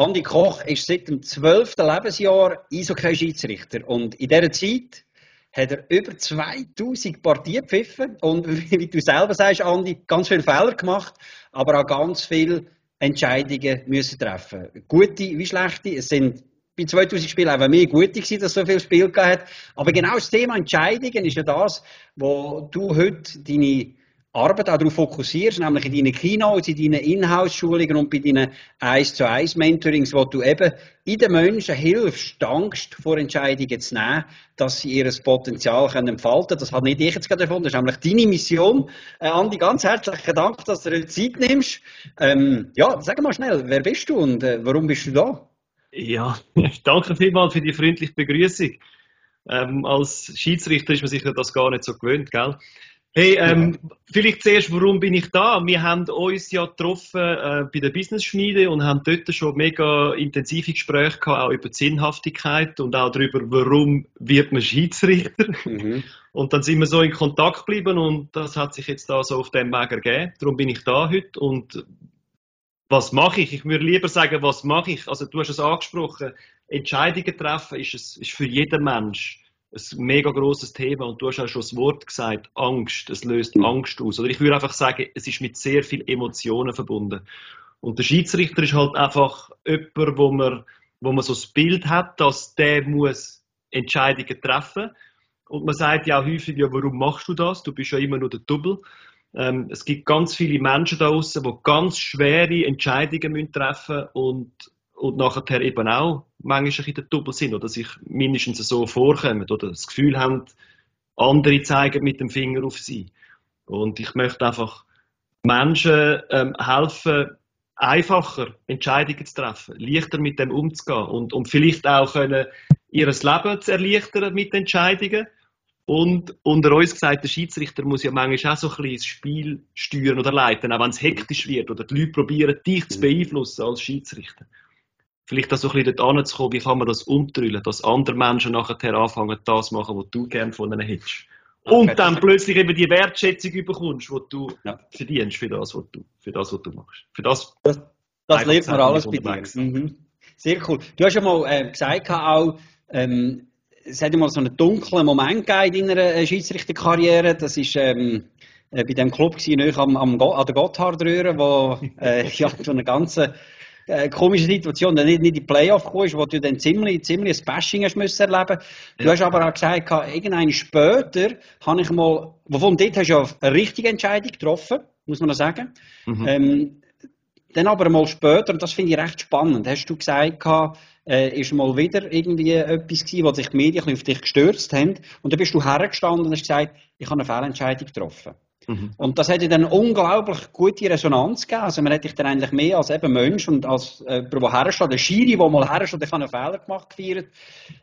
Andi Koch ist seit dem 12. Lebensjahr Eishockey-Schiedsrichter und in dieser Zeit hat er über 2000 Partien gepfiffen und wie du selber sagst, Andi, ganz viele Fehler gemacht, aber auch ganz viele Entscheidungen müssen treffen. Gute wie schlechte. Es sind bei 2000 Spielen einfach mehr gute gewesen, dass es so viele Spiele hat. Aber genau das Thema Entscheidungen ist ja das, wo du heute deine Arbeit auch darauf fokussierst, nämlich in deinen Kinos, in deinen Inhouse-Schulungen und bei deinen 1 zu 1 Mentorings, wo du eben in den Menschen hilfst, Angst vor Entscheidungen zu nehmen, dass sie ihr Potenzial können entfalten können. Das hat nicht ich jetzt gerade erfunden, das ist nämlich deine Mission. Äh, Andi, ganz herzlichen Dank, dass du dir Zeit nimmst. Ähm, ja, sag mal schnell, wer bist du und äh, warum bist du da? Ja, danke vielmals für die freundliche Begrüßung. Ähm, als Schiedsrichter ist man sich das gar nicht so gewöhnt, gell? Hey, ähm, vielleicht zuerst, warum bin ich da? Wir haben uns ja getroffen äh, bei der Business-Schmiede und haben dort schon mega intensive Gespräche gehabt, auch über die Sinnhaftigkeit und auch darüber, warum wird man Schiedsrichter. Mhm. Und dann sind wir so in Kontakt geblieben und das hat sich jetzt da so auf dem Weg ergeben. Darum bin ich da heute und was mache ich? Ich würde lieber sagen, was mache ich? Also du hast es angesprochen, Entscheidungen treffen ist, es, ist für jeden Mensch ein mega großes Thema und du hast ja schon das Wort gesagt, Angst. Es löst mhm. Angst aus. Oder ich würde einfach sagen, es ist mit sehr viel Emotionen verbunden. Und der Schiedsrichter ist halt einfach jemand, wo man, wo man so das Bild hat, dass der muss Entscheidungen treffen. Und man sagt ja auch häufig, ja, warum machst du das? Du bist ja immer nur der Double. Ähm, es gibt ganz viele Menschen da draußen, die ganz schwere Entscheidungen treffen müssen und und nachher eben auch manchmal bisschen der Double sind oder sich mindestens so vorkommen oder das Gefühl haben, andere zeigen mit dem Finger auf sie. Und ich möchte einfach Menschen ähm, helfen, einfacher Entscheidungen zu treffen, leichter mit dem umzugehen und, und vielleicht auch können, ihr Leben zu erleichtern mit Entscheidungen. Und unter uns gesagt, der Schiedsrichter muss ja manchmal auch so ein bisschen das Spiel steuern oder leiten, auch wenn es hektisch wird oder die Leute probieren, dich zu beeinflussen als Schiedsrichter vielleicht auch so ein bisschen dort anzukommen, wie kann man das umdrüllen, dass andere Menschen nachher anfangen, das zu machen, was du gerne von ihnen hättest. Und dann plötzlich eben die Wertschätzung bekommst, die du ja. verdienst für das, was du, für das, was du machst. Für das, das, das lebt man alles bei dir. Mhm. Sehr cool. Du hast ja mal äh, gesagt, auch, ähm, es hat ja mal so einen dunklen Moment gegeben in deiner äh, Schiedsrichterkarriere. Das ist ähm, äh, bei dem Club gewesen, am, am, an der Gotthardröhre, wo äh, ja, so eine ganze äh, komische Situation, dann nicht, nicht in die Playoff kommst, wo du dann ziemlich, ziemlich ein Bashing hast müssen erleben. Du ja. hast aber auch gesagt, irgendeine später habe ich mal, wovon dort hast du ja eine richtige Entscheidung getroffen, muss man noch sagen. Mhm. Ähm, dann aber mal später, und das finde ich recht spannend, hast du gesagt, äh, ist mal wieder irgendwie etwas gewesen, wo sich die Medien auf dich gestürzt haben, und dann bist du hergestanden und hast gesagt, ich habe eine Fehlentscheidung getroffen. Mhm. Und das hätte dann unglaublich gute Resonanz gegeben. Also man hätte dich dann eigentlich mehr als eben Mensch und als äh, der hersteht, der Schiri, der mal hersteht, der einen Fehler gemacht gefeiert.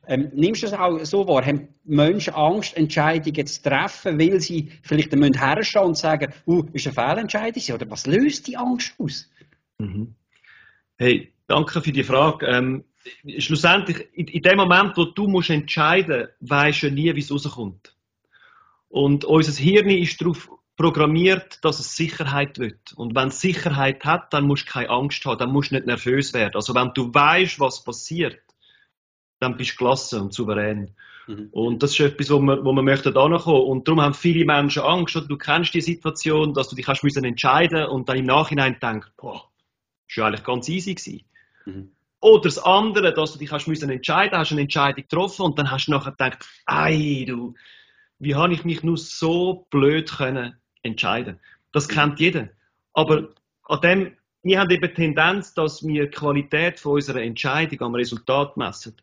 Ähm, nimmst du das auch so wahr? Haben Menschen Angst, Entscheidungen zu treffen, weil sie vielleicht den Menschen herstehen und sagen, uh, ist eine Fehlentscheidung? Oder was löst die Angst aus? Mhm. Hey, danke für die Frage. Ähm, schlussendlich, in, in, dem Moment, wo du musst entscheiden musst, weisst du nie, wie es rauskommt. Und unser Hirn ist darauf programmiert, dass es Sicherheit will. Und wenn es Sicherheit hat, dann musst du keine Angst haben, dann musst du nicht nervös werden. Also wenn du weißt, was passiert, dann bist du gelassen und souverän. Mhm. Und das ist etwas, wo man, wo man möchte da kommen. Und darum haben viele Menschen Angst. Oder? Du kennst die Situation, dass du dich hast müssen entscheiden und dann im Nachhinein denkst, boah, das war eigentlich ganz easy gewesen. Mhm. Oder das andere, dass du dich hast müssen entscheiden, hast eine Entscheidung getroffen und dann hast du nachher gedacht, ei, du, wie habe ich mich nur so blöd können entscheiden. Das kennt jeder. Aber an dem, wir haben eben die Tendenz, dass wir die Qualität von unserer Entscheidung am Resultat messen.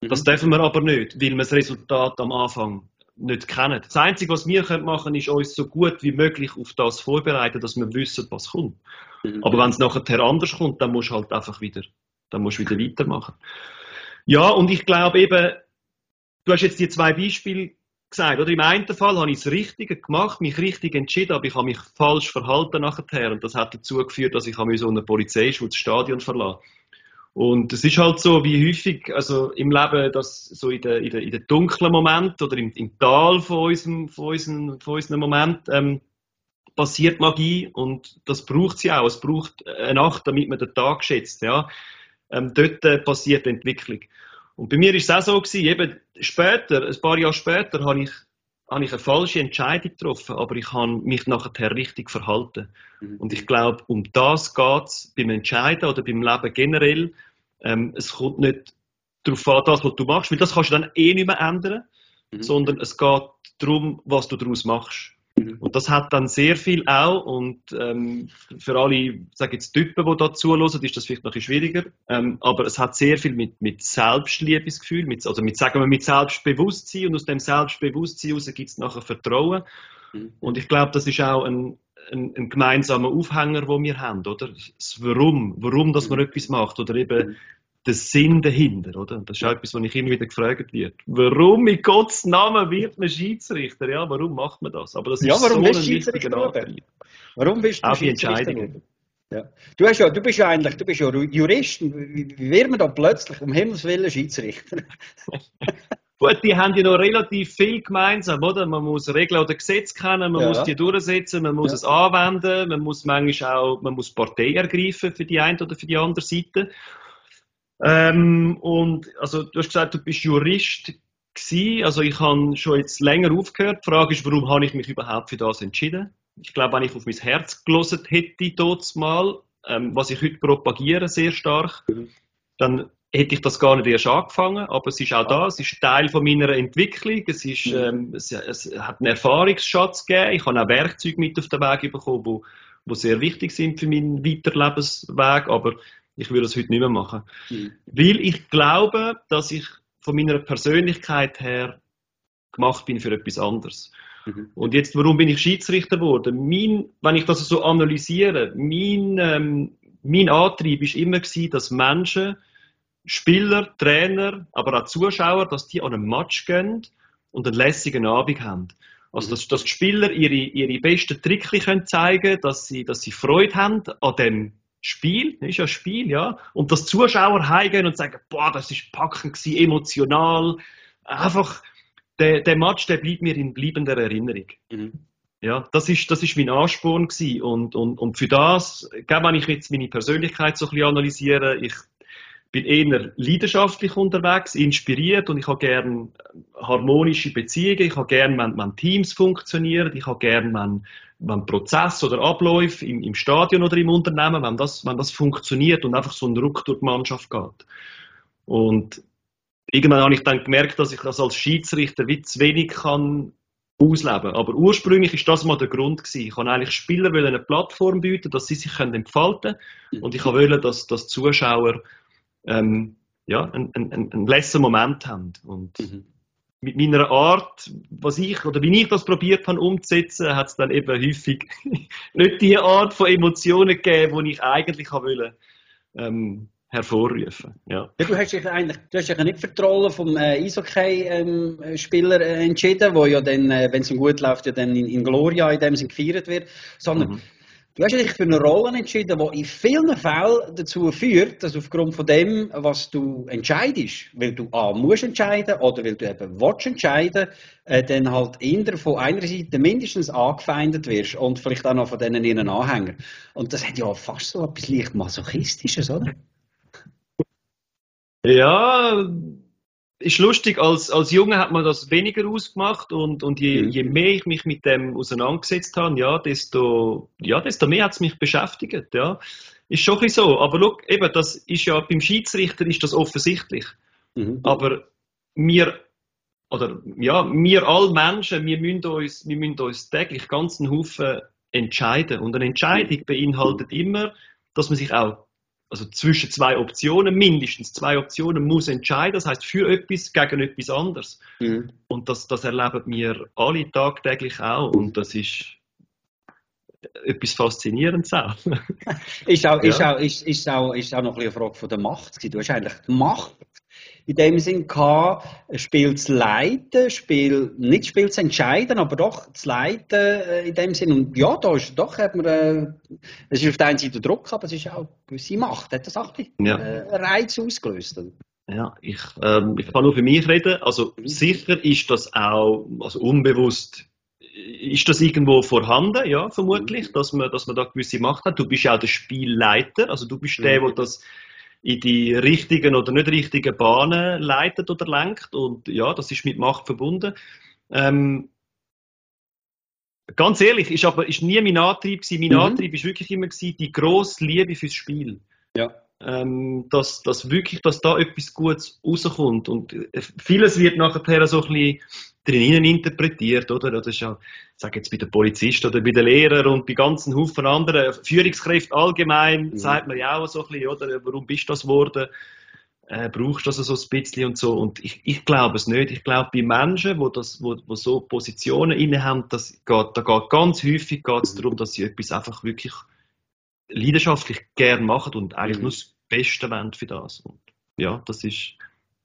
Das mhm. dürfen wir aber nicht, weil wir das Resultat am Anfang nicht kennen. Das Einzige, was wir machen können, ist uns so gut wie möglich auf das vorbereiten, dass wir wissen, was kommt. Mhm. Aber wenn es nachher anders kommt, dann musst du halt einfach wieder, dann musst wieder weitermachen. Ja, und ich glaube eben, du hast jetzt die zwei Beispiele gesagt, oder? Im einen Fall habe ich das Richtige gemacht, mich richtig entschieden, aber ich habe mich falsch verhalten nachher. Und das hat dazu geführt, dass ich so eine Polizeischutz Stadion verlassen und es ist halt so, wie häufig, also im Leben, dass so in den, in den, in den dunklen Momenten oder im, im Tal von unserem, von unserem, von unserem Moment, ähm, passiert Magie und das braucht sie auch. Es braucht eine Nacht, damit man den Tag schätzt, ja. Ähm, dort äh, passiert Entwicklung. Und bei mir ist es auch so gewesen, eben später, ein paar Jahre später, habe ich, habe ich eine falsche Entscheidung getroffen, aber ich habe mich nachher richtig verhalten. Mhm. Und ich glaube, um das geht es beim Entscheiden oder beim Leben generell. Ähm, es kommt nicht darauf an, das, was du machst, weil das kannst du dann eh nicht mehr ändern, mhm. sondern es geht darum, was du daraus machst. Mhm. Und das hat dann sehr viel auch und ähm, für alle, sage jetzt Typen, die da zuhören, ist das vielleicht noch ein bisschen schwieriger, ähm, aber es hat sehr viel mit, mit Selbstliebesgefühl, mit, also mit, sagen wir, mit Selbstbewusstsein und aus dem Selbstbewusstsein heraus gibt es nachher Vertrauen mhm. und ich glaube, das ist auch ein, ein, ein, gemeinsamer Aufhänger, den wir haben, oder? Das Warum, warum, dass man mhm. etwas macht oder eben mhm der Sinn dahinter, oder? Das ist auch etwas, was ich immer wieder gefragt wird. Warum in Gottes Namen wird man Schiedsrichter? Ja, warum macht man das? Aber das ja, ist warum so ein Antrieb. Warum bist du auch Schiedsrichter? Ja. Du, hast ja, du bist ja eigentlich, du bist ja Jurist. Wie, wie wird man da plötzlich um Himmels Willen Schiedsrichter? Gut, die haben ja noch relativ viel gemeinsam, oder? Man muss Regeln oder Gesetze kennen, man ja. muss die durchsetzen, man muss ja. es anwenden, man muss manchmal auch, man muss Partei ergreifen für die eine oder für die andere Seite. Ähm, und also du hast gesagt, du bist Jurist gewesen. Also ich habe schon jetzt länger aufgehört. Die Frage ist, warum habe ich mich überhaupt für das entschieden? Ich glaube, wenn ich auf mein Herz gelesen hätte, dort mal, ähm, was ich heute propagiere, sehr stark, mhm. dann hätte ich das gar nicht erst angefangen. Aber es ist auch da, es ist Teil von meiner Entwicklung. Es, ist, mhm. ähm, es, es hat einen Erfahrungsschatz gegeben. Ich habe auch Werkzeuge mit auf den Weg bekommen, die, die sehr wichtig sind für meinen Weiterlebensweg. Aber ich würde das heute nicht mehr machen. Mhm. Weil ich glaube, dass ich von meiner Persönlichkeit her gemacht bin für etwas anderes. Mhm. Und jetzt, warum bin ich Schiedsrichter geworden? Mein, wenn ich das so analysiere, mein, ähm, mein Antrieb ist immer gewesen, dass Menschen, Spieler, Trainer, aber auch Zuschauer, dass die an einen Match gehen und einen lässigen Abend haben. Also, dass, dass die Spieler ihre, ihre besten Tricks können zeigen, dass sie, dass sie Freude haben an dem Spiel, ist ja ein Spiel, ja. Und dass Zuschauer heimgehen und sagen, boah, das ist packend gewesen, emotional. Einfach, der, der Match, der bleibt mir in bleibender Erinnerung. Mhm. Ja, das ist, das ist mein Ansporn gewesen. Und, und, und für das, wenn ich jetzt meine Persönlichkeit so ein bisschen analysiere, ich bin eher leidenschaftlich unterwegs, inspiriert und ich habe gerne harmonische Beziehungen, ich habe gerne, wenn, wenn Teams funktionieren, ich habe gerne, wenn, wenn Prozess oder Abläufe im, im Stadion oder im Unternehmen, wenn das, wenn das funktioniert und einfach so ein Ruck durch die Mannschaft geht. Und irgendwann habe ich dann gemerkt, dass ich das als Schiedsrichter wie zu wenig kann ausleben. Aber ursprünglich ist das mal der Grund gewesen. Ich wollte eigentlich Spieler eine Plattform bieten, dass sie sich entfalten können. Und ich wollte, dass, dass Zuschauer ähm, ja, einen, einen, einen letzten Moment haben. Und mhm mit meiner Art, was ich oder wie ich das probiert habe umzusetzen, hat es dann eben häufig nicht die Art von Emotionen gegeben, die ich eigentlich wollte, ähm, hervorrufen. Ja. ja. du hast dich eigentlich, du hast dich nicht für die Rolle vom äh, Eishockey-Spieler ähm, äh, entschieden, wo ja dann, äh, wenn es gut läuft, ja dann in, in Gloria in dem Sinn gefeiert wird, sondern mhm. Du hast dich für eine Rolle entschieden, die in vielen Fällen dazu führt, dass aufgrund von dem, was du entscheidest, weil du A, musst entscheiden oder weil du eben willst entscheiden, äh, dann halt eher von einer Seite mindestens angefeindet wirst und vielleicht auch noch von denen ihren Anhängern. Und das hat ja fast so etwas leicht Masochistisches, oder? Ja, ist lustig, als, als Junge hat man das weniger ausgemacht und, und je, mhm. je mehr ich mich mit dem auseinandergesetzt habe, ja, desto, ja, desto mehr hat es mich beschäftigt, ja. Ist schon ein so. Aber schau, eben, das ist ja, beim Schiedsrichter ist das offensichtlich. Mhm. Aber wir, oder, ja, wir alle Menschen, wir müssen uns, wir müssen uns täglich ganzen Haufen entscheiden. Und eine Entscheidung beinhaltet immer, dass man sich auch also zwischen zwei Optionen, mindestens zwei Optionen, muss entscheiden. Das heißt für etwas gegen etwas anderes. Mhm. Und das, das erleben wir alle tagtäglich auch. Und das ist etwas Faszinierendes auch. ist, auch, ja. ist, auch, ist, ist, auch, ist auch noch eine Frage von der Macht. Du hast eigentlich die Macht in dem Sinn gehabt, Spiel zu leiten, Spiel, nicht Spiel zu entscheiden, aber doch zu leiten äh, in dem Sinn. Und ja, da ist doch, hat man, äh, es ist auf der einen Seite Druck, aber es ist auch gewisse Macht, hat das auch ein ja. äh, Reiz ausgelöst. Ja, ich, ähm, ich kann nur für mich reden. Also mhm. sicher ist das auch, also unbewusst ist das irgendwo vorhanden, ja, vermutlich, mhm. dass man, dass man da gewisse Macht hat. Du bist ja auch der Spielleiter, also du bist der, der mhm. das in die richtigen oder nicht richtigen Bahnen leitet oder lenkt. Und ja, das ist mit Macht verbunden. Ähm, ganz ehrlich, ist aber ist nie mein Antrieb gewesen. Mein mhm. Antrieb ist wirklich immer gewesen, die grosse Liebe fürs Spiel. Ja. Ähm, dass, dass wirklich, dass da etwas Gutes rauskommt. Und äh, vieles wird nachher so ein bisschen drinnen interpretiert, oder? Das ist ja, ich sage jetzt bei den Polizisten oder bei den Lehrern und bei ganzen Haufen anderen Führungskräften allgemein, mhm. sagt man ja auch so ein bisschen, oder? Warum bist du das geworden? Äh, brauchst du das so ein bisschen und so? Und ich, ich glaube es nicht. Ich glaube, bei Menschen, wo, das, wo, wo so Positionen inne haben, das geht, da geht ganz häufig geht's darum, dass sie etwas einfach wirklich leidenschaftlich gern machen und eigentlich mhm. nur das Beste wollen für das. Und ja, das ist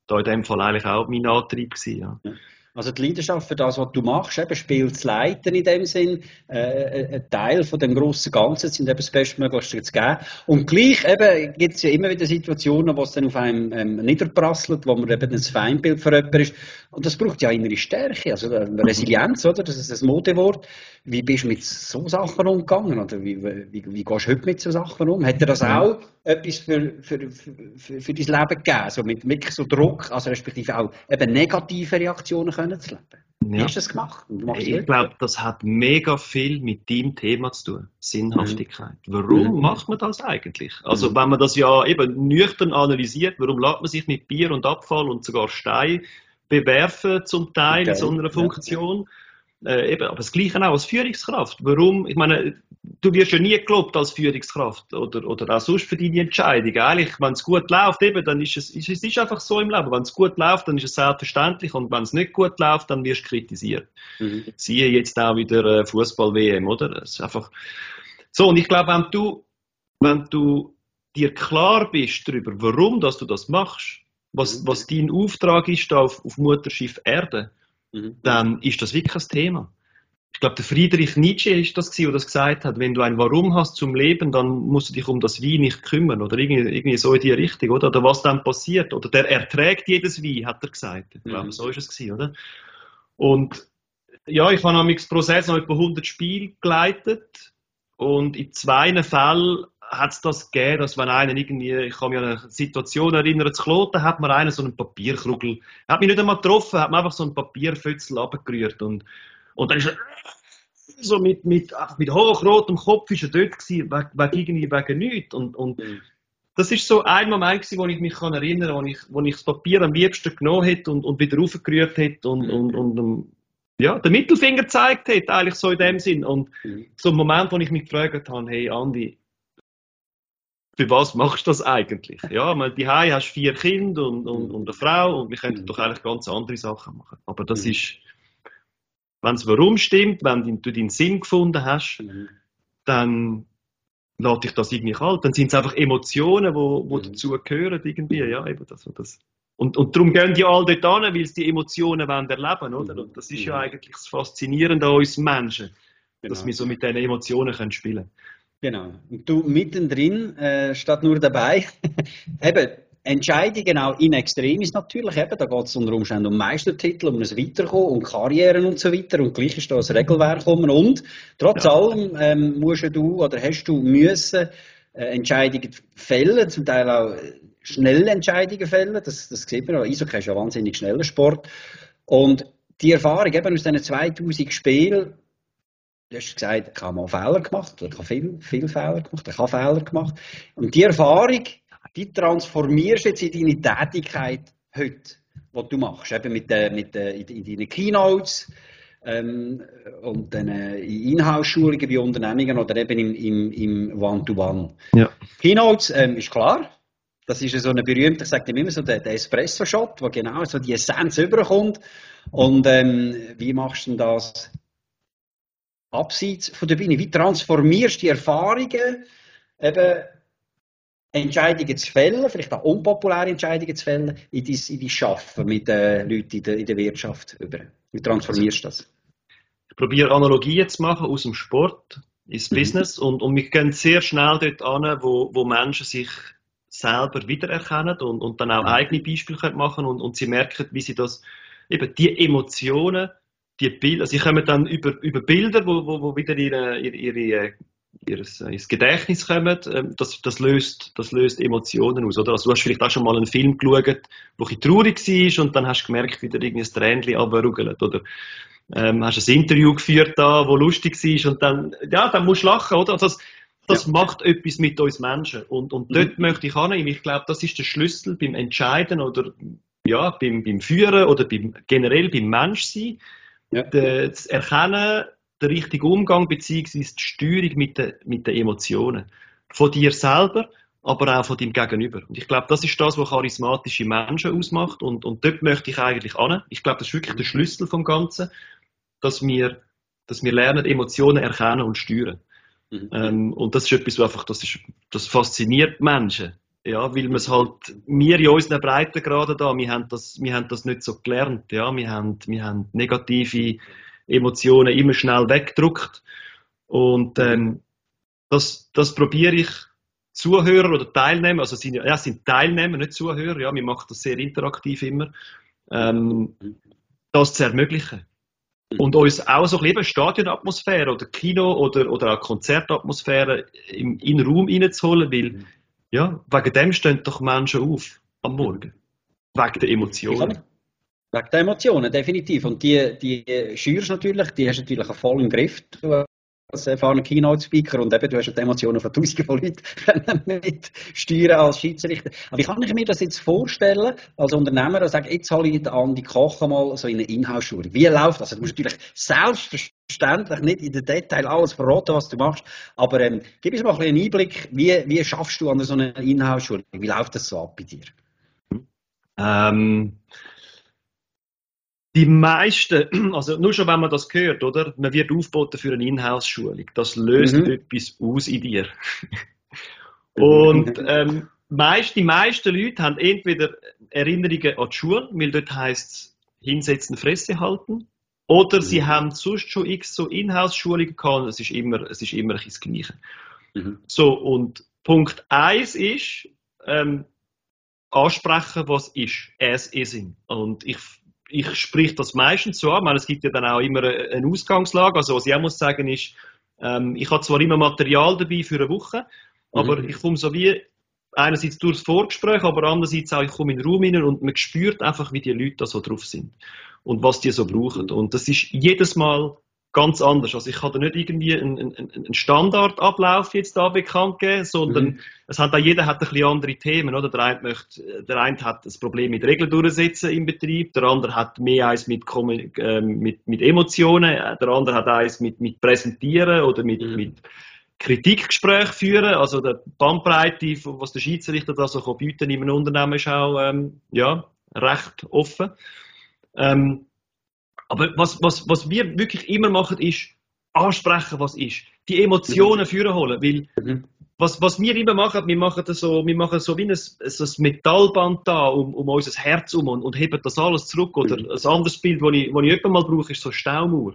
da in dem Fall eigentlich auch mein Antrieb gewesen, ja. ja. Also die Leidenschaft für das, was du machst, eben Spiel zu leiten in dem Sinn, äh, äh ein Teil von dem grossen Ganzen, sind eben das Bestmöglichste zu geben. Und gleich eben gibt es ja immer wieder Situationen, wo es dann auf einem ähm, niederprasselt, wo man eben ein Feindbild für jemanden ist. Und das braucht ja innere Stärke, also äh, Resilienz, oder? Das ist ein Modewort. Wie bist du mit so Sachen umgegangen? Oder wie, wie, wie gehst du heute mit so Sachen um? Hat dir das auch etwas für, für, für, für dein Leben gegeben? So mit wirklich so Druck, also respektive auch eben negative Reaktionen können zu leben? Wie ja. hast du das gemacht? Ich glaube, das hat mega viel mit deinem Thema zu tun. Sinnhaftigkeit. Mhm. Warum mhm. macht man das eigentlich? Also, mhm. wenn man das ja eben nüchtern analysiert, warum lässt man sich mit Bier und Abfall und sogar Stein bewerfen zum Teil okay. in so einer Funktion? Äh, eben, aber das Gleiche auch als Führungskraft. Warum? Ich meine, du wirst ja nie gelobt als Führungskraft oder, oder auch sonst für deine Entscheidung. Eigentlich, wenn es gut läuft, eben, dann ist es, ist, es ist einfach so im Leben. Wenn es gut läuft, dann ist es selbstverständlich und wenn es nicht gut läuft, dann wirst du kritisiert. Mhm. Siehe jetzt auch wieder äh, Fußball-WM, oder? Es ist einfach so. Und ich glaube, wenn du, wenn du dir klar bist darüber, warum dass du das machst, was, mhm. was dein Auftrag ist auf, auf Mutterschiff Erde, mhm. dann ist das wirklich ein Thema. Ich glaube, der Friedrich Nietzsche ist das der das gesagt hat, wenn du ein Warum hast zum Leben, dann musst du dich um das Wie nicht kümmern oder irgendwie, irgendwie so in die Richtung, oder? Oder was dann passiert, oder der erträgt jedes Wie, hat er gesagt. Ich glaube, mhm. so ist es gewesen, oder? Und ja, ich habe am Prozess noch etwa 100 Spiele geleitet und in zwei Fällen hat es das gegeben, dass wenn einer irgendwie, ich kann mich an eine Situation erinnern, zu Kloten hat man einen so einen Papierkrugel, hat mich nicht einmal getroffen, hat mir einfach so einen Papierfützel abgerührt und, und dann ist er so mit, mit, mit hochrotem Kopf ist er dort gewesen, wegen, wegen irgendwie wegen nichts und, und mhm. das ist so ein Moment gewesen, wo ich mich kann erinnern, wo ich, wo ich das Papier am liebsten genommen hätte und, und wieder raufgerührt hätte und, mhm. und, und, und ja, den Mittelfinger gezeigt hätte, eigentlich so in dem Sinn. Und mhm. so ein Moment, wo ich mich gefragt habe, hey Andi, für was machst du das eigentlich? Ja, meine, die hast vier Kinder und, und, und eine Frau und wir könnten doch eigentlich ganz andere Sachen machen. Aber das mhm. ist, wenn es warum stimmt, wenn du deinen Sinn gefunden hast, mhm. dann lässt dich das irgendwie kalt. Dann sind es einfach Emotionen, die wo, wo mhm. dazu gehören irgendwie. Ja, eben das, das. Und, und darum gehen die alle dort an, weil sie die Emotionen wollen erleben oder? Mhm. Und das ist ja mhm. eigentlich das Faszinierende an uns Menschen, genau. dass wir so mit diesen Emotionen können spielen können. Genau. Und du mittendrin, äh, statt nur dabei, eben, Entscheidungen auch in Extremis natürlich, eben, da geht es unter Umständen um Meistertitel, um ein Weiterkommen, um Karrieren und so weiter. Und gleich ist da ein Regelwerk kommen und trotz ja. allem ähm, musst du oder hast du müssen äh, Entscheidungen fällen, zum Teil auch äh, schnelle Entscheidungen fällen, das, das sieht man, Eishockey ist ja wahnsinnig schneller Sport. Und die Erfahrung eben aus diesen 2000 Spielen Du hast gesagt, ich habe mal Fehler gemacht, ich habe viele, viele Fehler gemacht, ich habe Fehler gemacht. Und die Erfahrung, die transformierst du jetzt in deine Tätigkeit heute, was du machst, eben mit, äh, mit, äh, in deinen Keynotes ähm, und dann äh, in Inhouse-Schulungen bei Unternehmungen oder eben im, im, im One-to-One. Ja. Keynotes ähm, ist klar, das ist so eine berühmte, ich sage immer so, der, der Espresso-Shot, wo genau so die Essenz überkommt. Und ähm, wie machst du denn das abseits von der Bühne? Wie transformierst du die Erfahrungen eben Entscheidungen zu fällen, vielleicht auch unpopuläre Entscheidungen zu fällen, in dein, in dein Schaffen mit den Leuten in der, in der Wirtschaft über? Wie transformierst du das? Ich probiere Analogien zu machen aus dem Sport ins mhm. Business und, und wir gehen sehr schnell dort an, wo, wo Menschen sich selber wiedererkennen und, und dann auch mhm. eigene Beispiele machen und, und sie merken, wie sie das, eben die Emotionen, die Bilder, sie kommen dann über, über Bilder, wo, wo, wo wieder ihre, ihre, ihre ihres, ins Gedächtnis kommen, ähm, das, das, löst, das löst Emotionen aus. Oder? Also du hast vielleicht auch schon mal einen Film geschaut, wo ein traurig war und dann hast du gemerkt, wie dir irgendein Tränchen runterruggelt. Oder ähm, hast ein Interview geführt da, wo lustig war und dann, ja, dann musst du lachen, oder? Also das, das ja. macht etwas mit uns Menschen. Und, und dort mhm. möchte ich annehmen, ich glaube, das ist der Schlüssel beim Entscheiden oder ja, beim, beim Führen oder beim, generell beim Menschsein. Ja. Das Erkennen, der richtige Umgang bzw. die Steuerung mit den, mit den Emotionen. Von dir selber, aber auch von deinem Gegenüber. Und ich glaube, das ist das, was charismatische Menschen ausmacht. Und, und dort möchte ich eigentlich an. Ich glaube, das ist wirklich der Schlüssel vom Ganzen, dass wir, dass wir lernen, Emotionen erkennen und steuern. Mhm. Ähm, und das ist etwas, was einfach, das, ist, das fasziniert Menschen. Ja, weil wir es halt, wir in unseren Breitengraden da, wir haben das, wir haben das nicht so gelernt. Ja, wir haben, wir haben negative Emotionen immer schnell wegdruckt. Und ähm, das, das probiere ich Zuhörer oder Teilnehmer, also sind, ja, sind Teilnehmer, nicht Zuhörer, ja, wir machen das sehr interaktiv immer, ähm, das zu ermöglichen. Und uns auch so ein bisschen Stadionatmosphäre oder Kino oder, oder auch Konzertatmosphäre in, in den Raum reinzuholen, weil ja, wegen dem stehen doch Menschen auf am Morgen. Wegen der Emotionen. Wegen der Emotionen, definitiv. Und die, die schürst natürlich, die hast du natürlich voll im Griff, du als erfahrener Keynote-Speaker und eben, du hast die Emotionen von tausenden von Leuten mit steuern als Schiedsrichter. Aber wie kann ich mir das jetzt vorstellen, als Unternehmer, und sagen, jetzt hole ich an die Koch mal so in eine Inhouse-Schulung. Wie läuft das? Du musst natürlich selbstverständlich nicht in den Detail alles verraten, was du machst, aber ähm, gib uns mal ein einen Einblick, wie, wie schaffst du an so einer Inhouse-Schulung? Wie läuft das so ab bei dir? Ähm, die meisten, also nur schon wenn man das hört, oder? Man wird aufgeboten für eine Inhouse-Schulung. Das löst mhm. etwas aus in dir. Und ähm, meist, die meisten Leute haben entweder Erinnerungen an die Schule, weil dort heisst es hinsetzen, Fresse halten, oder mhm. sie haben sonst schon x so Inhouse-Schulungen gehabt, es ist immer, es ist immer das Gleiche. Mhm. So, und Punkt 1 ist, ähm, ansprechen, was ist. As is in. Und ich ich sprich das meistens so an. es gibt ja dann auch immer eine Ausgangslage. Also was ich auch muss sagen ist, ähm, ich habe zwar immer Material dabei für eine Woche, aber mhm. ich komme so wie einerseits durchs Vorgespräch, aber andererseits auch, ich komme in den Raum hinein und man spürt einfach, wie die Leute da so drauf sind und was die so brauchen. Und das ist jedes Mal ganz anders. Also ich kann da nicht irgendwie einen, einen, einen Standardablauf jetzt da bekannt geben, sondern mhm. es hat da jeder hat ein bisschen andere Themen, oder? Der eine möchte, der eine hat das Problem mit Regeln durchsetzen im Betrieb, der andere hat mehr eins mit, äh, mit, mit Emotionen, der andere hat eins mit, mit Präsentieren oder mit, mhm. mit Kritikgespräch führen. Also der Bandbreite, was der Schiedsrichter da so bieten in einem Unternehmen ist auch, ähm, ja, recht offen. Ähm, aber was, was, was wir wirklich immer machen, ist ansprechen, was ist. Die Emotionen mhm. führen holen. Weil, mhm. was, was wir immer machen, wir machen das so, wir machen so wie ein, so ein Metallband da um, um unser Herz um und, und heben das alles zurück. Oder mhm. ein anderes Bild, das ich, das ich mal brauche, ist so eine Staumauer.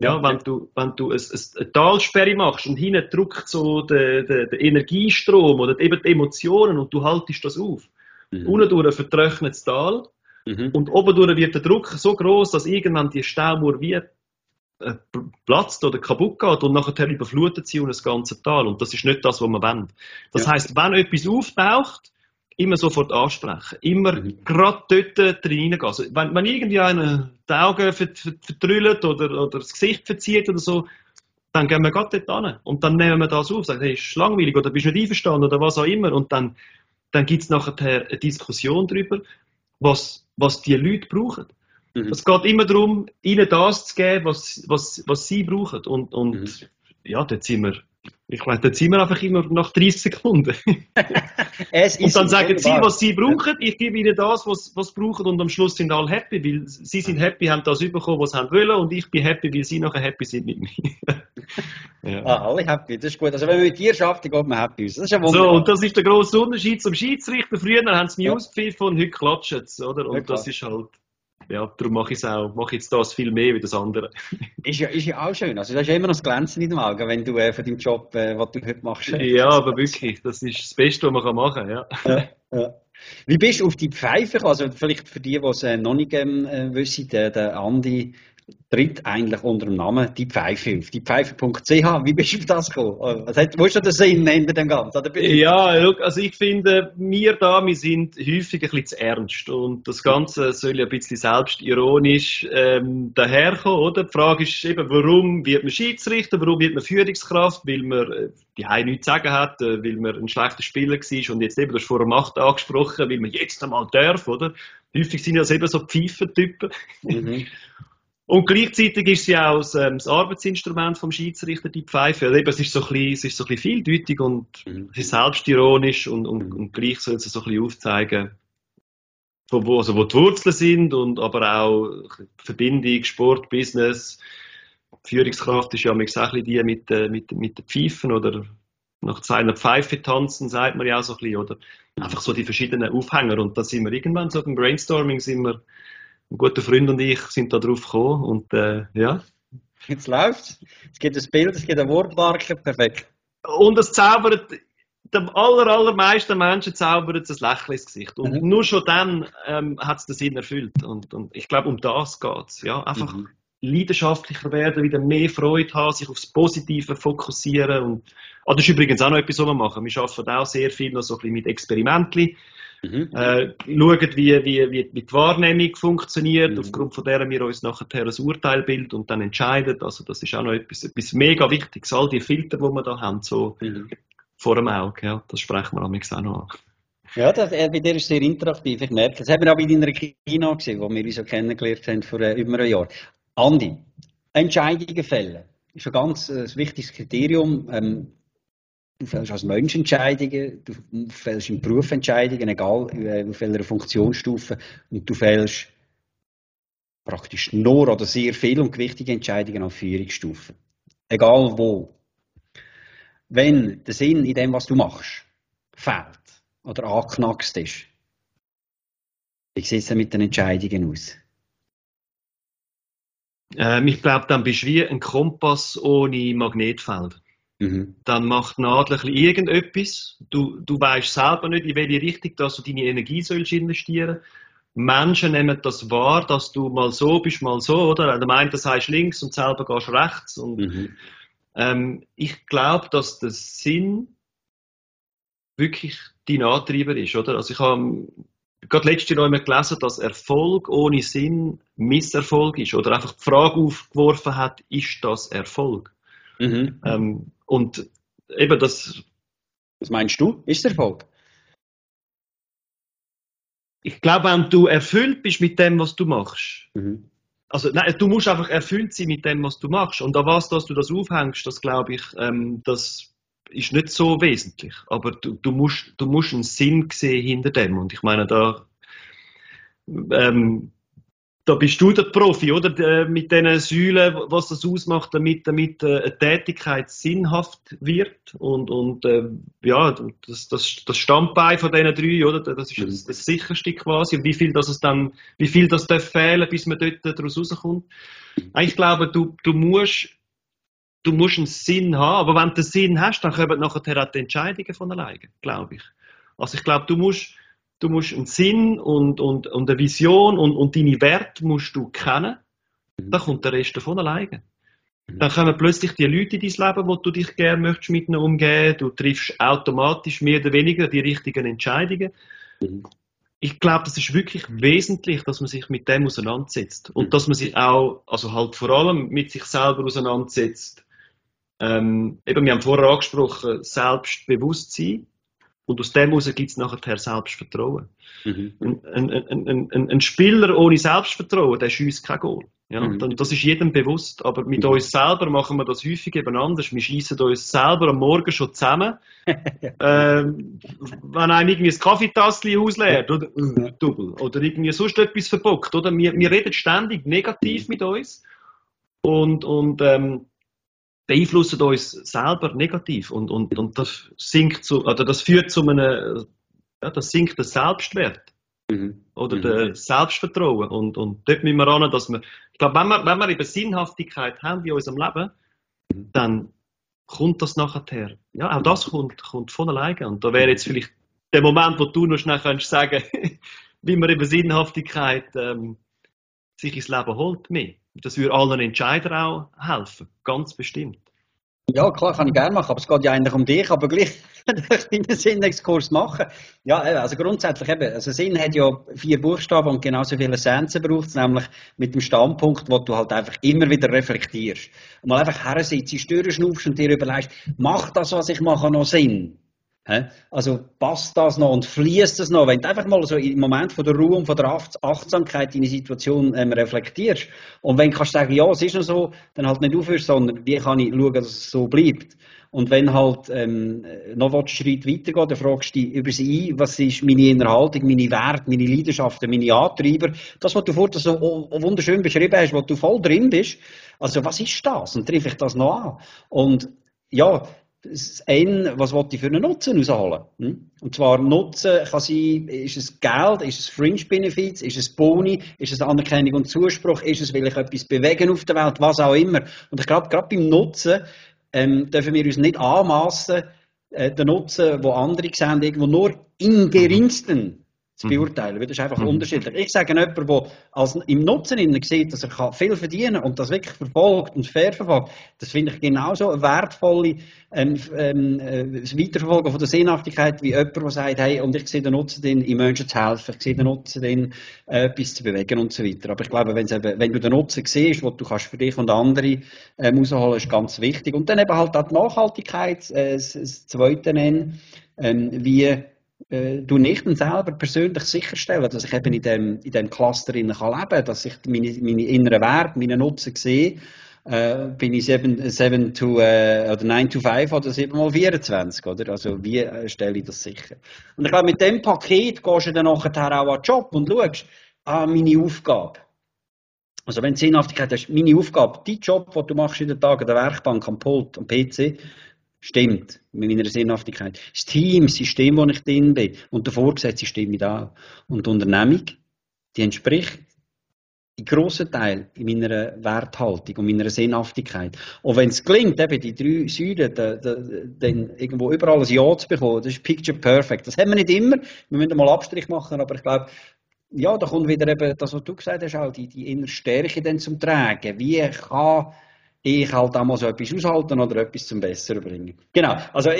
Ja, ja, wenn du, wenn du ein, eine Talsperre machst und hinten drückt so der, der, der Energiestrom oder eben die Emotionen und du haltest das auf. Mhm. Unten durch ein vertrocknetes Tal Mhm. Und oben wird der Druck so groß, dass irgendwann die Staumauer wie äh, platzt oder kaputt geht und nachher überflutet sie und das ganze Tal. Und das ist nicht das, was man wollen. Das ja. heißt, wenn etwas auftaucht, immer sofort ansprechen. Immer mhm. gerade dort reingehen. Also, wenn, wenn irgendwie einer die Augen vertrüllt oder, oder das Gesicht verzieht oder so, dann gehen wir gerade dort hin. Und dann nehmen wir das auf, sagen, hey, ist langweilig oder bist du nicht einverstanden oder was auch immer. Und dann, dann gibt es nachher eine Diskussion darüber, was, was die Leute brauchen. Mhm. Es geht immer darum, ihnen das zu geben, was, was, was sie brauchen. Und, und mhm. ja, dort sind wir Ich meine, dann sind wir einfach immer nach 30 Sekunden. und dann sagen sie, was sie brauchen, ich gebe ihnen das, was, was sie brauchen und am Schluss sind alle happy, weil sie sind happy, haben das bekommen, was sie haben wollen und ich bin happy, weil sie nachher happy sind mit mir. ja. Ah, alle happy, das ist gut. Also wenn man mit dir schafft, dann geht man happy aus. Das ist ja wunderbar. So, und das ist der grosse Unterschied zum Schiedsrichter. Früher haben sie News gepfiffen und heute klatschen sie, oder? Und ja, das ist halt ja, darum mache ich es auch, mache jetzt das viel mehr wie das andere. ist, ja, ist ja auch schön. Also, du hast ja immer noch das Glänzen in den Augen, wenn du äh, von deinem Job, äh, was du heute machst. Äh, ja, aber wirklich, das ist das Beste, was man machen kann, ja. ja, ja. Wie bist du auf die Pfeife Also, vielleicht für die, die es äh, noch nicht ähm, äh, wissen, der, der Andi tritt eigentlich unter dem Namen Die Pfeife auf. Die Pfeife.ch. Wie bist du auf das gekommen? Was hat, wo ist der Sinn hinter dem Ganzen? Ja, also ich finde, wir da, wir sind häufig ein bisschen zu ernst. Und das Ganze soll ja ein bisschen selbstironisch ähm, daherkommen, oder? Die Frage ist eben, warum wird man Schiedsrichter? Warum wird man Führungskraft? Weil man äh, die Heim nichts zu sagen hat, äh, weil man ein schlechter Spieler war und jetzt eben, das vor der Macht angesprochen, weil man jetzt einmal darf, oder? Häufig sind das eben so Pfeifentypen. Mhm. Und gleichzeitig ist sie auch das, ähm, das Arbeitsinstrument vom Schiedsrichter, die Pfeife. Also eben, es ist so ein bisschen, es ist so ein bisschen vieldeutig und mhm. es ist selbstironisch und, und, und gleich soll es so ein bisschen aufzeigen, von wo, also wo die Wurzeln sind und aber auch Verbindung, Sport, Business. Führungskraft ist ja auch ein bisschen die mit, äh, mit, mit den Pfeifen oder nach seiner Pfeife tanzen, sagt man ja auch so ein bisschen, oder einfach so die verschiedenen Aufhänger. Und da sind wir irgendwann so beim Brainstorming sind wir ein guter Freund und ich sind da drauf gekommen und äh, ja. Jetzt läuft's. Es gibt ein Bild, es gibt eine Wortmarke, perfekt. Und es zaubert, dem aller, allermeisten Menschen zaubert es ein Lächeln ins Gesicht. Und mhm. nur schon dann ähm, hat es den Sinn erfüllt. Und, und ich glaube, um das geht's. Ja? Einfach mhm. leidenschaftlicher werden, wieder mehr Freude haben, sich aufs Positive fokussieren. Und, ah, das ist übrigens auch noch etwas, was wir machen. Wir arbeiten auch sehr viel noch so ein bisschen mit Experimenten. Mhm. Äh, schauen, wie, wie, wie, die Wahrnehmung funktioniert, mhm. aufgrund von der wir uns nachher ein Urteil bilden und dann entscheiden. Also das ist auch noch etwas, etwas mega Wichtiges, all die Filter, die wir da haben, so mhm. vor dem Auge, ja, das sprechen wir auch noch an. Ja, das, äh, bei dir ist sehr interaktiv, ich merke das. haben wir auch bei deiner Kino gesehen, wo wir uns so kennengelernt haben vor äh, über einem Jahr. Andi, Entscheidungen fällen ist ein ganz äh, wichtiges Kriterium. Ähm, Du fällst als Mensch Entscheidungen, du fällst im Beruf Entscheidungen, egal äh, auf welcher Funktionsstufe, und du fällst praktisch nur oder sehr viel und gewichtige Entscheidungen auf Führungsstufen. Egal wo. Wenn der Sinn in dem, was du machst, fehlt oder angeknackst ist, wie sieht es mit den Entscheidungen aus? Ähm, ich glaube, dann bist du wie ein Kompass ohne Magnetfeld. Mhm. Dann macht Nadel irgendetwas. Du, du weißt selber nicht, in welche Richtung dass du deine Energie sollst investieren Menschen nehmen das wahr, dass du mal so bist, mal so, oder? Der meint, das heißt links und selber gehst rechts. Und, mhm. ähm, ich glaube, dass der Sinn wirklich dein Antreiber ist, oder? Also ich habe gerade letztes Jahr noch gelesen, dass Erfolg ohne Sinn Misserfolg ist, oder einfach die Frage aufgeworfen hat, ist das Erfolg? Mhm. Ähm, und eben das. Was meinst du? Ist der Erfolg? Ich glaube, wenn du erfüllt bist mit dem, was du machst, mhm. also nein, du musst einfach erfüllt sein mit dem, was du machst. Und an was dass du das aufhängst, das glaube ich, ähm, das ist nicht so wesentlich. Aber du, du, musst, du musst einen Sinn sehen hinter dem. Und ich meine, da ähm, da bist du der Profi, oder? Äh, mit diesen Säulen, was das ausmacht, damit, damit äh, eine Tätigkeit sinnhaft wird. Und, und äh, ja, das, das, das Standbein von diesen drei, oder? Das ist das, das sicherste quasi. Und wie viel das es dann, wie viel das darf fehlen, bis man dort daraus rauskommt. Ich glaube, du, du musst, du musst einen Sinn haben. Aber wenn du einen Sinn hast, dann kommen nachher die Entscheidungen von alleine, glaube ich. Also ich glaube, du musst, du musst einen Sinn und, und, und eine Vision und, und deine Werte musst du kennen. Mhm. Dann kommt der Rest davon alleine. Mhm. Dann kommen plötzlich die Leute in dein Leben, wo du dich gerne möchtest mit ihnen umgehen. Du triffst automatisch mehr oder weniger die richtigen Entscheidungen. Mhm. Ich glaube, das ist wirklich wesentlich, dass man sich mit dem auseinandersetzt. Und dass man sich auch, also halt vor allem mit sich selber auseinandersetzt. Ähm, eben, wir haben vorher angesprochen, Selbstbewusstsein. Und aus dem heraus gibt es nachher Selbstvertrauen. Mhm. Ein, ein, ein, ein, Spieler ohne Selbstvertrauen, der schießt kein Goal. Ja, mhm. das ist jedem bewusst. Aber mit mhm. uns selber machen wir das häufig eben anders. Wir schießen uns selber am Morgen schon zusammen. ähm, wenn einem irgendwie das Kaffeetassel ausleert, oder, äh, double, oder irgendwie sonst etwas verbockt, oder? Wir, wir reden ständig negativ mit uns und, und ähm, beeinflussen uns selber negativ. Und, und, und das, sinkt zu, oder das führt zu einem, ja, das sinkt der Selbstwert. Mhm. Oder mhm. der Selbstvertrauen. Und, und dort müssen wir ran, dass wir, ich glaube, wenn wir, wenn wir eben Sinnhaftigkeit haben in unserem Leben, mhm. dann kommt das nachher. Ja, auch das kommt, kommt von alleine. Und da wäre jetzt vielleicht der Moment, wo du noch schnell kannst sagen, wie man eben Sinnhaftigkeit ähm, sich ins Leben holt mehr. Das würde allen Entscheidern auch helfen, ganz bestimmt. Ja, klar, kann ich gerne machen, aber es geht ja eigentlich um dich, aber gleich einen Sinnexkurs machen. Ja, also grundsätzlich eben, also Sinn hat ja vier Buchstaben und genauso viele Essenzen braucht es, nämlich mit dem Standpunkt, wo du halt einfach immer wieder reflektierst. Mal einfach her sitzt, Stören schnaufst und dir überlegst, macht das, was ich mache, noch Sinn? Also passt das noch und fließt das noch? Wenn du einfach mal so im Moment von der Ruhe und von der Achtsamkeit deine Situation ähm, reflektierst und wenn du kannst sagen, ja, es ist noch so, dann halt nicht aufhörst, sondern wie kann ich schauen, dass es so bleibt? Und wenn halt ähm, noch einen Schritt weitergehen, dann fragst du dich über sie ein, was ist meine Innerhaltung, meine Werte, meine Leidenschaften, meine Antreiber. Das, was du vorher so wunderschön beschrieben hast, wo du voll drin bist. Also was ist das? Und treffe ich das noch an? Und ja, eine, was wollte ich für einen Nutzen rausholen? Hm? Und zwar Nutzen kann sein, ist es Geld, ist es Fringe Benefits, ist es Boni, ist es Anerkennung und Zuspruch, ist es, will ich etwas bewegen auf der Welt, was auch immer. Und ich glaube, gerade beim Nutzen ähm, dürfen wir uns nicht anmassen, äh, den Nutzen, wo andere sehen, irgendwo nur im geringsten zu mhm. beurteilen, weil das ist einfach mhm. unterschiedlich. Ich sage jemand, der als im Nutzen sieht, dass er viel verdienen kann und das wirklich verfolgt und fair verfolgt, das finde ich genauso eine wertvolle ähm, ähm, äh, Weiterverfolgen von der Sinnhaftigkeit wie jemand, der sagt, hey, und ich sehe den Nutzen darin, im Menschen zu helfen, ich sehe den Nutzen darin, äh, etwas zu bewegen und so weiter. Aber ich glaube, eben, wenn du den Nutzen siehst, den du kannst für dich und andere ähm, rausholen, ist ganz wichtig. Und dann eben halt auch die Nachhaltigkeit, äh, das, das Zweite nennen, ähm, wie äh, du nicht selber persönlich sicherstellen, dass ich eben in dem, in dem Cluster leben kann, dass ich meine, meine inneren Werte, meine Nutzen sehe, äh, bin ich 7, 7 to, äh, oder 9 to 5 oder 7 mal 24, oder? Also, wie äh, stelle ich das sicher? Und ich glaube, mit dem Paket gehst du dann nachher auch an den Job und schaust, ah, meine Aufgabe. Also, wenn du Sinnhaftigkeit hast, meine Aufgabe, dein Job, den du machst in den Tagen der Werkbank, am Pult, am PC, Stimmt, mit meiner Sinnhaftigkeit. Das Team, das System, wo ich drin bin und der Vorgesetzte stimmt auch. Und die Unternehmung, die entspricht in grossen Teil in meiner Werthaltung und meiner Sinnhaftigkeit. Und wenn es gelingt, eben die drei Säulen, dann irgendwo überall ein Ja zu bekommen, das ist Picture Perfect. Das haben wir nicht immer. Wir müssen mal Abstrich machen, aber ich glaube, ja, da kommt wieder eben das, was du gesagt hast, auch die, die innere Stärke dann zum Tragen. Wie kann ich halt auch mal so etwas aushalten oder etwas zum Besseren bringen. Genau, also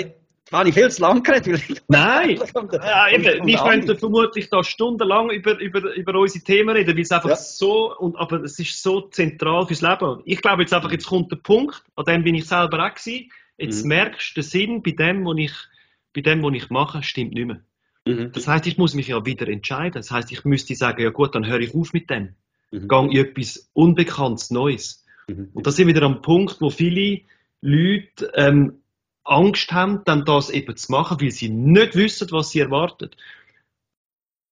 habe ich viel zu lang geredet. Nein, ja, eben, wir könnten vermutlich da stundenlang über, über, über unsere Themen reden, weil es einfach ja. so, und, aber es ist so zentral fürs Leben. Ich glaube jetzt einfach, jetzt kommt der Punkt, an dem bin ich selber auch gewesen, jetzt mhm. merkst du den Sinn bei dem, was ich, bei dem, was ich mache, stimmt nicht mehr. Mhm. Das heißt, ich muss mich ja wieder entscheiden. Das heißt, ich müsste sagen, ja gut, dann höre ich auf mit dem. Mhm. Gang in etwas Unbekanntes, Neues. Mhm. Und da sind wir wieder am Punkt, wo viele Leute ähm, Angst haben, dann das eben zu machen, weil sie nicht wissen, was sie erwartet.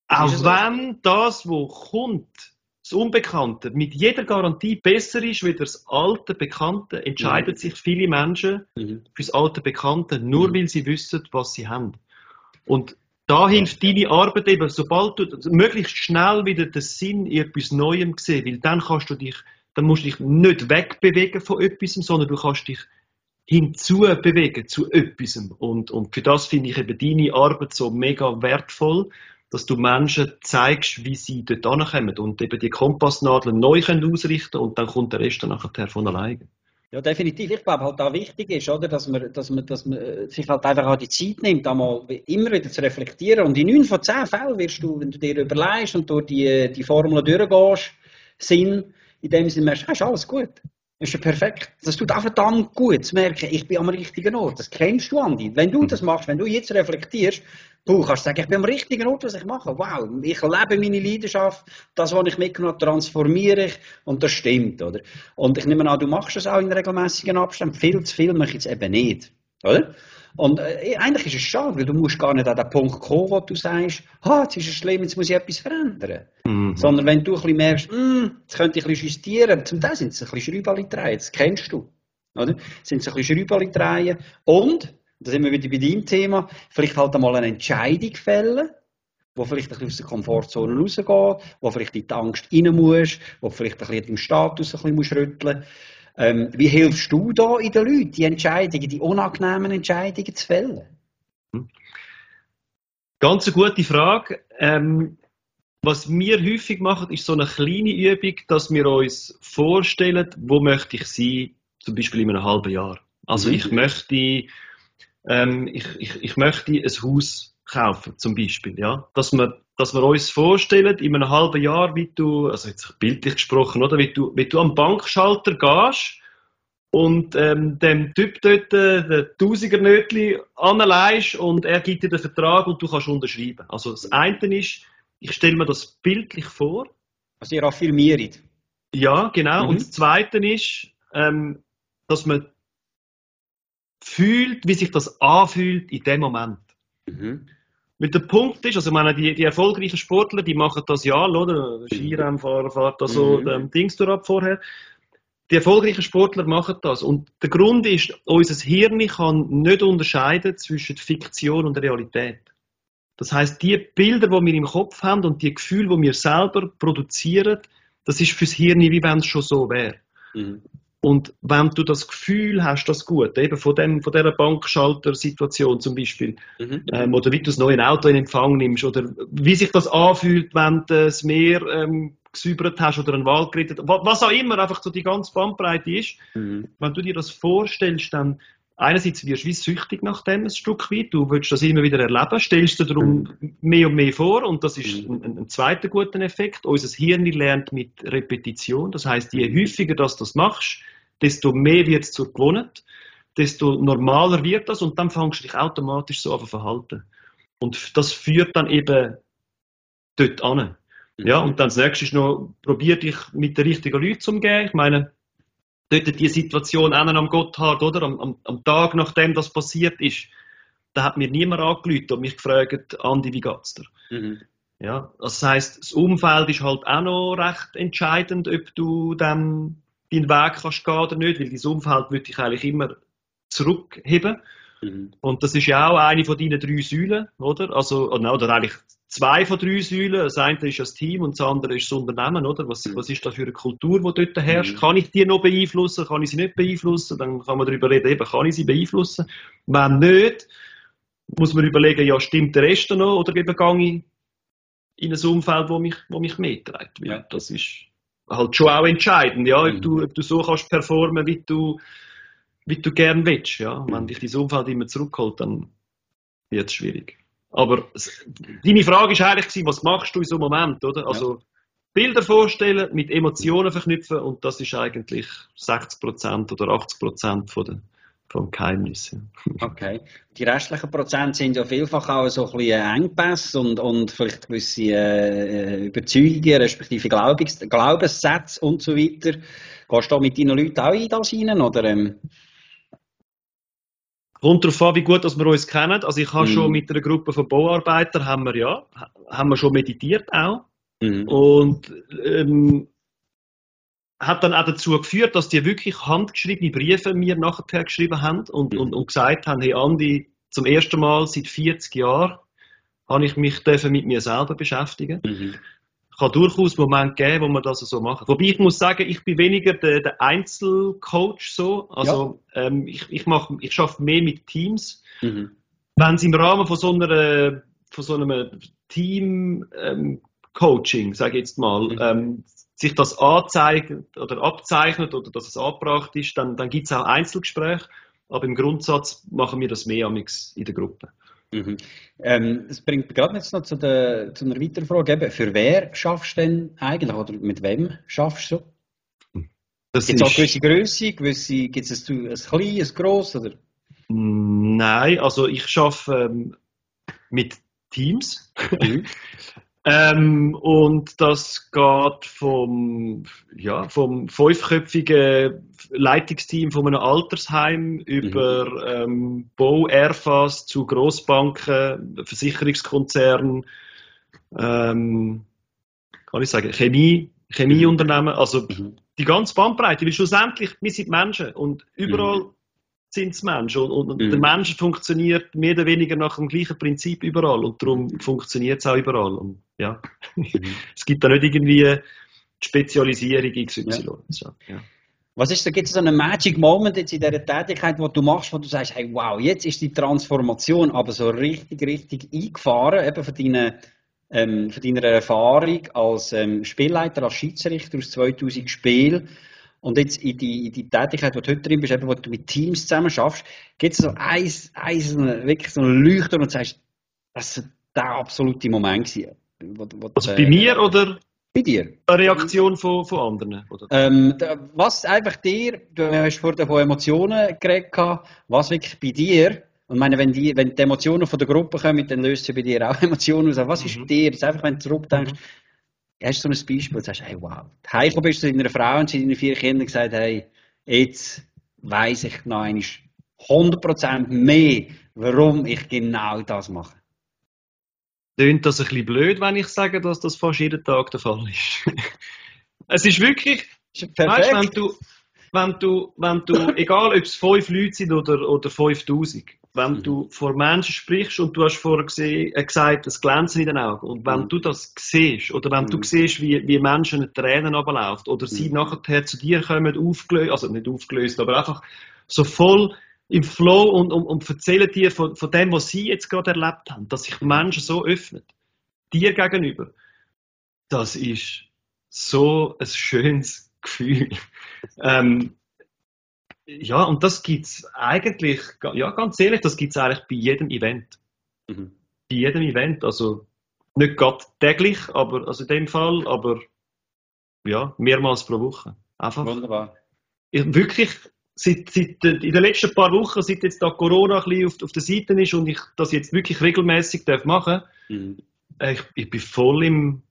Auch wenn das, was kommt, das Unbekannte, mit jeder Garantie besser ist wie das alte Bekannte, entscheiden mhm. sich viele Menschen mhm. das alte Bekannte, nur mhm. weil sie wissen, was sie haben. Und da hilft deine Arbeit eben, sobald du möglichst schnell wieder den Sinn in etwas Neuem sehen, weil dann kannst du dich dann musst du dich nicht wegbewegen von etwas, sondern du kannst dich hinzubewegen zu etwas. Und, und für das finde ich eben deine Arbeit so mega wertvoll, dass du Menschen zeigst, wie sie dort ankommen und eben die Kompassnadeln neu können ausrichten und dann kommt der Rest dann nachher von alleine. Ja, definitiv. Ich glaube halt auch wichtig ist, oder, dass man, dass man, dass man sich halt einfach auch die Zeit nimmt, einmal immer wieder zu reflektieren. Und in neun von zehn Fällen wirst du, wenn du dir überlegst und durch die, die Formel durchgehst, Sinn, in dem Sinne merkst, ist alles gut. Das ist ja perfekt. Das tut auch verdammt gut zu merken, ich bin am richtigen Ort. Das kennst du, Andi. Wenn du das machst, wenn du jetzt reflektierst, Du kannst sagen, ich bin am richtigen Ort, was ich mache. Wow, ich lebe meine Leidenschaft, das, was ich mitgenommen habe, transformiere ich und das stimmt, oder? Und ich nehme an, du machst das auch in regelmäßigen Abständen. Viel zu viel mache ich jetzt eben nicht, oder? Und äh, eigentlich ist es schade, weil du musst gar nicht an den Punkt kommen, wo du sagst, ah, jetzt ist es schlimm, jetzt muss ich etwas verändern. Mhm. Sondern wenn du ein bisschen merkst, hm, jetzt könnte ich ein bisschen justieren, zum Teil sind es ein bisschen Schräubchen drehen, das kennst du. Oder? Sind es ein bisschen Schräubchen drehen und da sind wir wieder bei deinem Thema, vielleicht halt einmal eine Entscheidung fällen, wo vielleicht ein bisschen aus der Komfortzone rausgeht, wo vielleicht in die Angst rein muss, wo vielleicht ein bisschen im Status ein bisschen rütteln muss. Ähm, wie hilfst du da in den Leuten, die Entscheidungen, die unangenehmen Entscheidungen zu fällen? Ganz eine gute Frage. Ähm, was wir häufig machen, ist so eine kleine Übung, dass wir uns vorstellen, wo möchte ich sein, zum Beispiel in einem halben Jahr. Also mhm. ich möchte ähm, ich, ich, ich möchte ein Haus kaufen, zum Beispiel, ja. Dass wir, dass wir uns vorstellen, in einem halben Jahr, wie du, also jetzt bildlich gesprochen, oder, wie du, wie du am Bankschalter gehst und ähm, dem Typ dort äh, den Tausender-Nötli anleihst und er gibt dir den Vertrag und du kannst unterschreiben. Also das eine ist, ich stelle mir das bildlich vor. Also ihr affirmiert. Ja, genau. Mhm. Und das zweite ist, ähm, dass man fühlt, wie sich das anfühlt in dem Moment. Mhm. Weil der Punkt ist, also ich meine, die, die erfolgreichen Sportler, die machen das ja, oder? Skirennfahrer fährt da so mhm. ähm, Dings durch ab vorher. Die erfolgreichen Sportler machen das. Und der Grund ist, unser Hirn kann nicht unterscheiden zwischen Fiktion und Realität. Das heißt, die Bilder, die wir im Kopf haben und die Gefühle, die wir selber produzieren, das ist fürs Hirn wie wenn es schon so wäre. Mhm. Und wenn du das Gefühl hast, das gut, eben von, dem, von dieser Bankschalter-Situation zum Beispiel, mhm. ähm, oder wie du das neue Auto in Empfang nimmst, oder wie sich das anfühlt, wenn du das Meer ähm, gesäubert hast oder einen Wald gerettet was auch immer, einfach so die ganze Bandbreite ist, mhm. wenn du dir das vorstellst, dann einerseits wirst du wie süchtig nach dem ein Stück weit, du willst das immer wieder erleben, stellst dir darum mehr und mehr vor und das ist mhm. ein, ein, zweiter guter Effekt. Unser Hirn lernt mit Repetition, das heißt, je häufiger das du das machst, desto mehr wird es zur Gewohnheit, desto normaler wird das und dann fängst du dich automatisch so an zu verhalten. Und das führt dann eben dort an. Ja, mhm. und dann das nächste ist noch, probier dich mit den richtigen Leuten zu umgehen. Ich meine, dort die Situation am Gotthard, oder? Am, am, am, Tag, nachdem das passiert ist, da hat mir niemand angelüht und mich gefragt, Andi, wie geht's dir? Mhm. Ja, das heisst, das Umfeld ist halt auch noch recht entscheidend, ob du dann deinen Weg kannst gehen oder nicht, weil dein Umfeld würde dich eigentlich immer zurückheben. Mhm. Und das ist ja auch eine von deinen drei Säulen, oder? Also, oder eigentlich zwei von drei Säulen. Das eine ist das Team und das andere ist das Unternehmen, oder? Was, mhm. was ist da für eine Kultur, die dort herrscht? Mhm. Kann ich die noch beeinflussen? Kann ich sie nicht beeinflussen? Dann kann man darüber reden, eben, kann ich sie beeinflussen? Wenn nicht, muss man überlegen, ja, stimmt der Rest noch oder eben gehe ich in ein Umfeld, wo mich, wo mich mitträgt? Ja. Das ist halt schon auch entscheidend, ja, ob mhm. du, ob du so kannst performen, wie du, wie du gern willst, ja. Wenn dich dein Umfeld immer zurückholt, dann wird es schwierig. Aber deine Frage ist eigentlich, was machst du in so einem Moment, oder? Also, ja. Bilder vorstellen, mit Emotionen verknüpfen und das ist eigentlich 60% oder 80% von der, vom Geheimnis. Okay. Die restlichen Prozent sind ja vielfach auch so ein bisschen Engpässe und, und vielleicht gewisse äh, Überzeugungen, respektive Glaubens Glaubenssätze und so weiter. Gehst du da mit deinen Leuten auch in das rein, oder? Ähm? Kommt darauf an, wie gut dass wir uns kennen. Also ich habe mhm. schon mit einer Gruppe von Bauarbeitern, haben wir ja, haben wir schon meditiert auch. Mhm. Und ähm, hat dann auch dazu geführt, dass die wirklich handgeschriebene Briefe mir nachher geschrieben haben und, mhm. und, und gesagt haben, hey Andi, zum ersten Mal seit 40 Jahren habe ich mich mit mir selber beschäftigen. Mhm kann durchaus Momente geben, wo man das so macht. Wobei ich muss sagen, ich bin weniger der, der Einzelcoach so. Also ja. ähm, ich, ich, mach, ich schaffe mehr mit Teams. Mhm. Wenn es im Rahmen von so einer von so einem Team ähm, sage ich jetzt mal, mhm. ähm, sich das anzeigt oder abzeichnet oder dass es angebracht ist, dann, dann gibt es auch Einzelgespräche. Aber im Grundsatz machen wir das mehr amix in der Gruppe. Mhm. Ähm, das bringt gerade jetzt noch zu, der, zu einer weiteren Frage. Eben, für wer schaffst du denn eigentlich oder mit wem schaffst du? Gibt es auch gewisse Größe? Gewisse, gibt es ein, ein klein, ein gross? Oder? Nein, also ich arbeite ähm, mit Teams. Mhm. ähm, und das geht vom, ja, vom fünfköpfigen Leitungsteam von einem Altersheim über mhm. ähm, Bau, Airfas zu Grossbanken, Versicherungskonzernen, ähm, kann ich sagen, Chemie, Chemieunternehmen, also mhm. die ganze Bandbreite, weil schlussendlich, wir sind Menschen und überall mhm. Sind es Menschen und, und mhm. der Mensch funktioniert mehr oder weniger nach dem gleichen Prinzip überall und darum funktioniert es auch überall und ja, mhm. es gibt da nicht irgendwie Spezialisierung XY. Ja. ja. Was ist, da gibt es so einen Magic Moment jetzt in dieser Tätigkeit, wo du machst, wo du sagst, hey, wow, jetzt ist die Transformation aber so richtig, richtig eingefahren, eben von deinen ähm, von deiner Erfahrung als ähm, Spielleiter, als Schiedsrichter aus 2000 Spielen und jetzt in die, in die Tätigkeit, die du heute drin bist, eben, wo du mit Teams zusammen schaffst, gibt es so eins, eins, wirklich so einen Leuchter und sagst, das war der absolute Moment gewesen. Wo, wo also bei mir oder? Bei dir. Eine Reaktion von, von anderen? Oder? Ähm, was einfach dir, du hast vorhin von Emotionen geredet, was wirklich bei dir und meine, wenn die, wenn die Emotionen von der Gruppe kommen, dann löst sie bei dir auch Emotionen aus. Was ist mhm. dir? Ist einfach, wenn du zurückdenkst, mhm. Hast du so ein Beispiel, sagst, hey, wow. Heiko bist du deiner Frau und deinen vier Kindern gesagt, hey, jetzt weiss ich noch einmal 100% mehr, warum ich genau das mache. Tönt das ein bisschen blöd, wenn ich sage, dass das fast jeden Tag der Fall ist. es ist wirklich, ist weißt, wenn du, wenn du, wenn du, egal ob es fünf Leute sind oder, oder 5000, wenn mhm. du vor Menschen sprichst und du hast vorher gesehen, äh, gesagt, das Glänzen in den Augen, und wenn mhm. du das siehst, oder wenn mhm. du siehst, wie, wie Menschen Tränen runterlaufen, oder sie mhm. nachher zu dir kommen, aufgelöst, also nicht aufgelöst, aber einfach so voll im Flow und, und, und erzählen dir von, von dem, was sie jetzt gerade erlebt haben, dass sich Menschen so öffnen, dir gegenüber, das ist so ein schönes Gefühl. Ähm, ja, und das gibt es eigentlich, ja, ganz ehrlich, das gibt es eigentlich bei jedem Event. Mhm. Bei jedem Event, also nicht gerade täglich, aber also in dem Fall, aber ja, mehrmals pro Woche. Einfach. Wunderbar. Ich, wirklich, seit, seit, in den letzten paar Wochen, seit jetzt da Corona ein bisschen auf, auf der Seite ist und ich das jetzt wirklich regelmäßig machen darf, mhm. ich, ich bin voll im,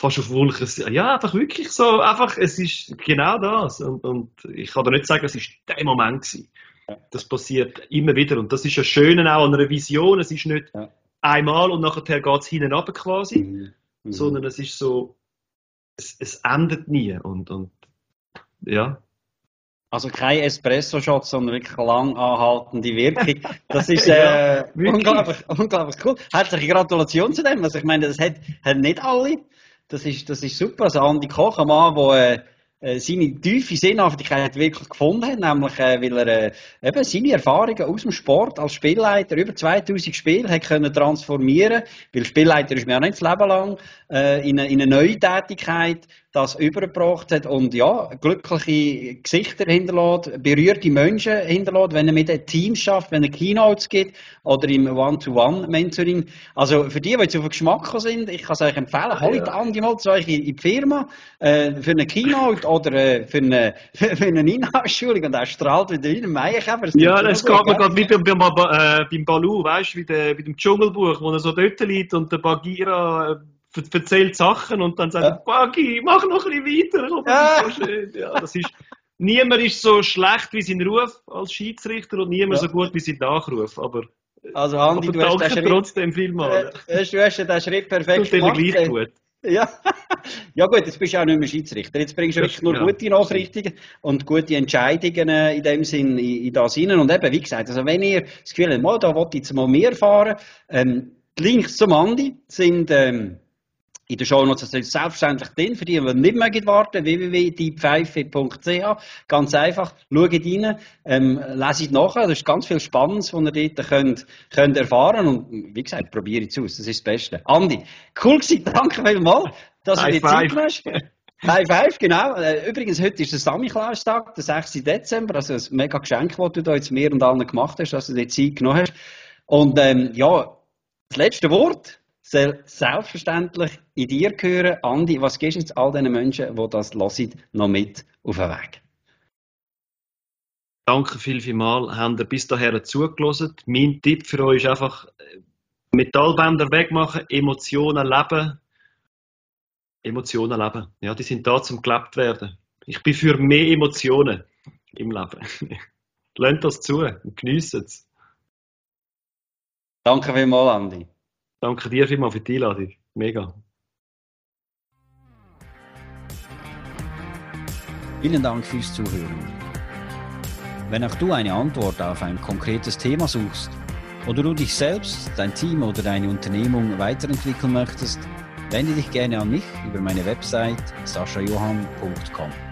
fast auf Wolken. Ja, einfach wirklich so, einfach, es ist genau das. Und, und ich kann da nicht sagen, es ist der Moment gewesen. Das passiert immer wieder. Und das ist ja schön auch an einer Vision. Es ist nicht ja. einmal und nachher geht es hinten runter quasi, mhm. Mhm. sondern es ist so, es, es endet nie. Und, und ja. Also kein Espresso-Shot, sondern wirklich lang anhaltende Wirkung. Das ist äh, ja, unglaublich, unglaublich cool. Herzliche Gratulation zu dem. Also ich meine, das hat, hat nicht alle. Das ist, das ist super. Also Andi Koch, ein Mann, der äh, äh, seine tiefe Sinnhaftigkeit wirklich gefunden hat, nämlich äh, weil er äh, eben seine Erfahrungen aus dem Sport als Spielleiter über 2000 Spiele hat können transformieren, weil Spielleiter ist mir ja nicht das Leben lang, äh, in, eine, in eine neue Tätigkeit das übergebracht hat und ja, glückliche Gesichter hinterlässt, berührte Menschen hinterlässt, wenn er mit einem Team schafft, wenn er Keynotes gibt oder im One-to-One-Mentoring. Also für die, die jetzt auf den Geschmack sind, ich kann es euch empfehlen, holt ja. Mal zu euch in, die Firma äh, für eine Keynote oder äh, für, eine, für eine Inhaltsschulung und er strahlt wieder wie ein Maienkäfer. Ja, das geht mir gerade wie beim, beim, äh, beim Balu, weißt du, wie, wie dem Dschungelbuch, wo er so dort liegt und der Bagira äh, erzählt Sachen und dann sagt ja. er, Buggy, mach noch ein bisschen weiter. Ja. So schön. Ja, das ist, niemand ist so schlecht wie sein Ruf als Schiedsrichter und niemand ja. so gut wie sein Nachruf. Aber, also Andi, aber du hast den Schritt, trotzdem vielmal. Äh, du hast den Schritt perfekt gemacht. gleich äh, gut. Ja. ja gut, jetzt bist du auch nicht mehr Schiedsrichter. Jetzt bringst du wirklich nur ja. gute Nachrichten und gute Entscheidungen äh, in dem Sinn in, in das hinein. Und eben, wie gesagt, also wenn ihr das Gefühl habt, mal, da wollt ihr jetzt mal mehr fahren, ähm, die Links zum Andi sind ähm, in der Show Notes ist selbstverständlich drin, für die, die nicht mögen warten, www.diepfeife.ch. Ganz einfach, schaut rein, ähm, leset nachher, das ist ganz viel Spannendes, was ihr dort könnt, könnt erfahren und wie gesagt, probiere es aus, das ist das Beste. Andi, cool gewesen, danke vielmals, dass du dir Zeit hast. High Five, genau. Äh, übrigens, heute ist der Samichlaus-Tag, der 6. Dezember, also ein mega Geschenk, das du da jetzt mir und allen gemacht hast, dass du dir Zeit genommen hast. Und ähm, ja, das letzte Wort soll selbstverständlich in dir gehören. Andi, was gibst du jetzt all diesen Menschen, die das hören, noch mit auf den Weg? Danke viel, viel mal, habt ihr bis dahin zugelassen. Mein Tipp für euch ist einfach, Metallbänder wegmachen, Emotionen leben. Emotionen leben. Ja, die sind da zum gelebt werden. Ich bin für mehr Emotionen im Leben. Lernt das zu und genießt es. Danke vielmals, Andi. Danke dir vielmals für die Einladung. Mega. Vielen Dank fürs Zuhören. Wenn auch du eine Antwort auf ein konkretes Thema suchst oder du dich selbst, dein Team oder deine Unternehmung weiterentwickeln möchtest, wende dich gerne an mich über meine Website saschajohann.com.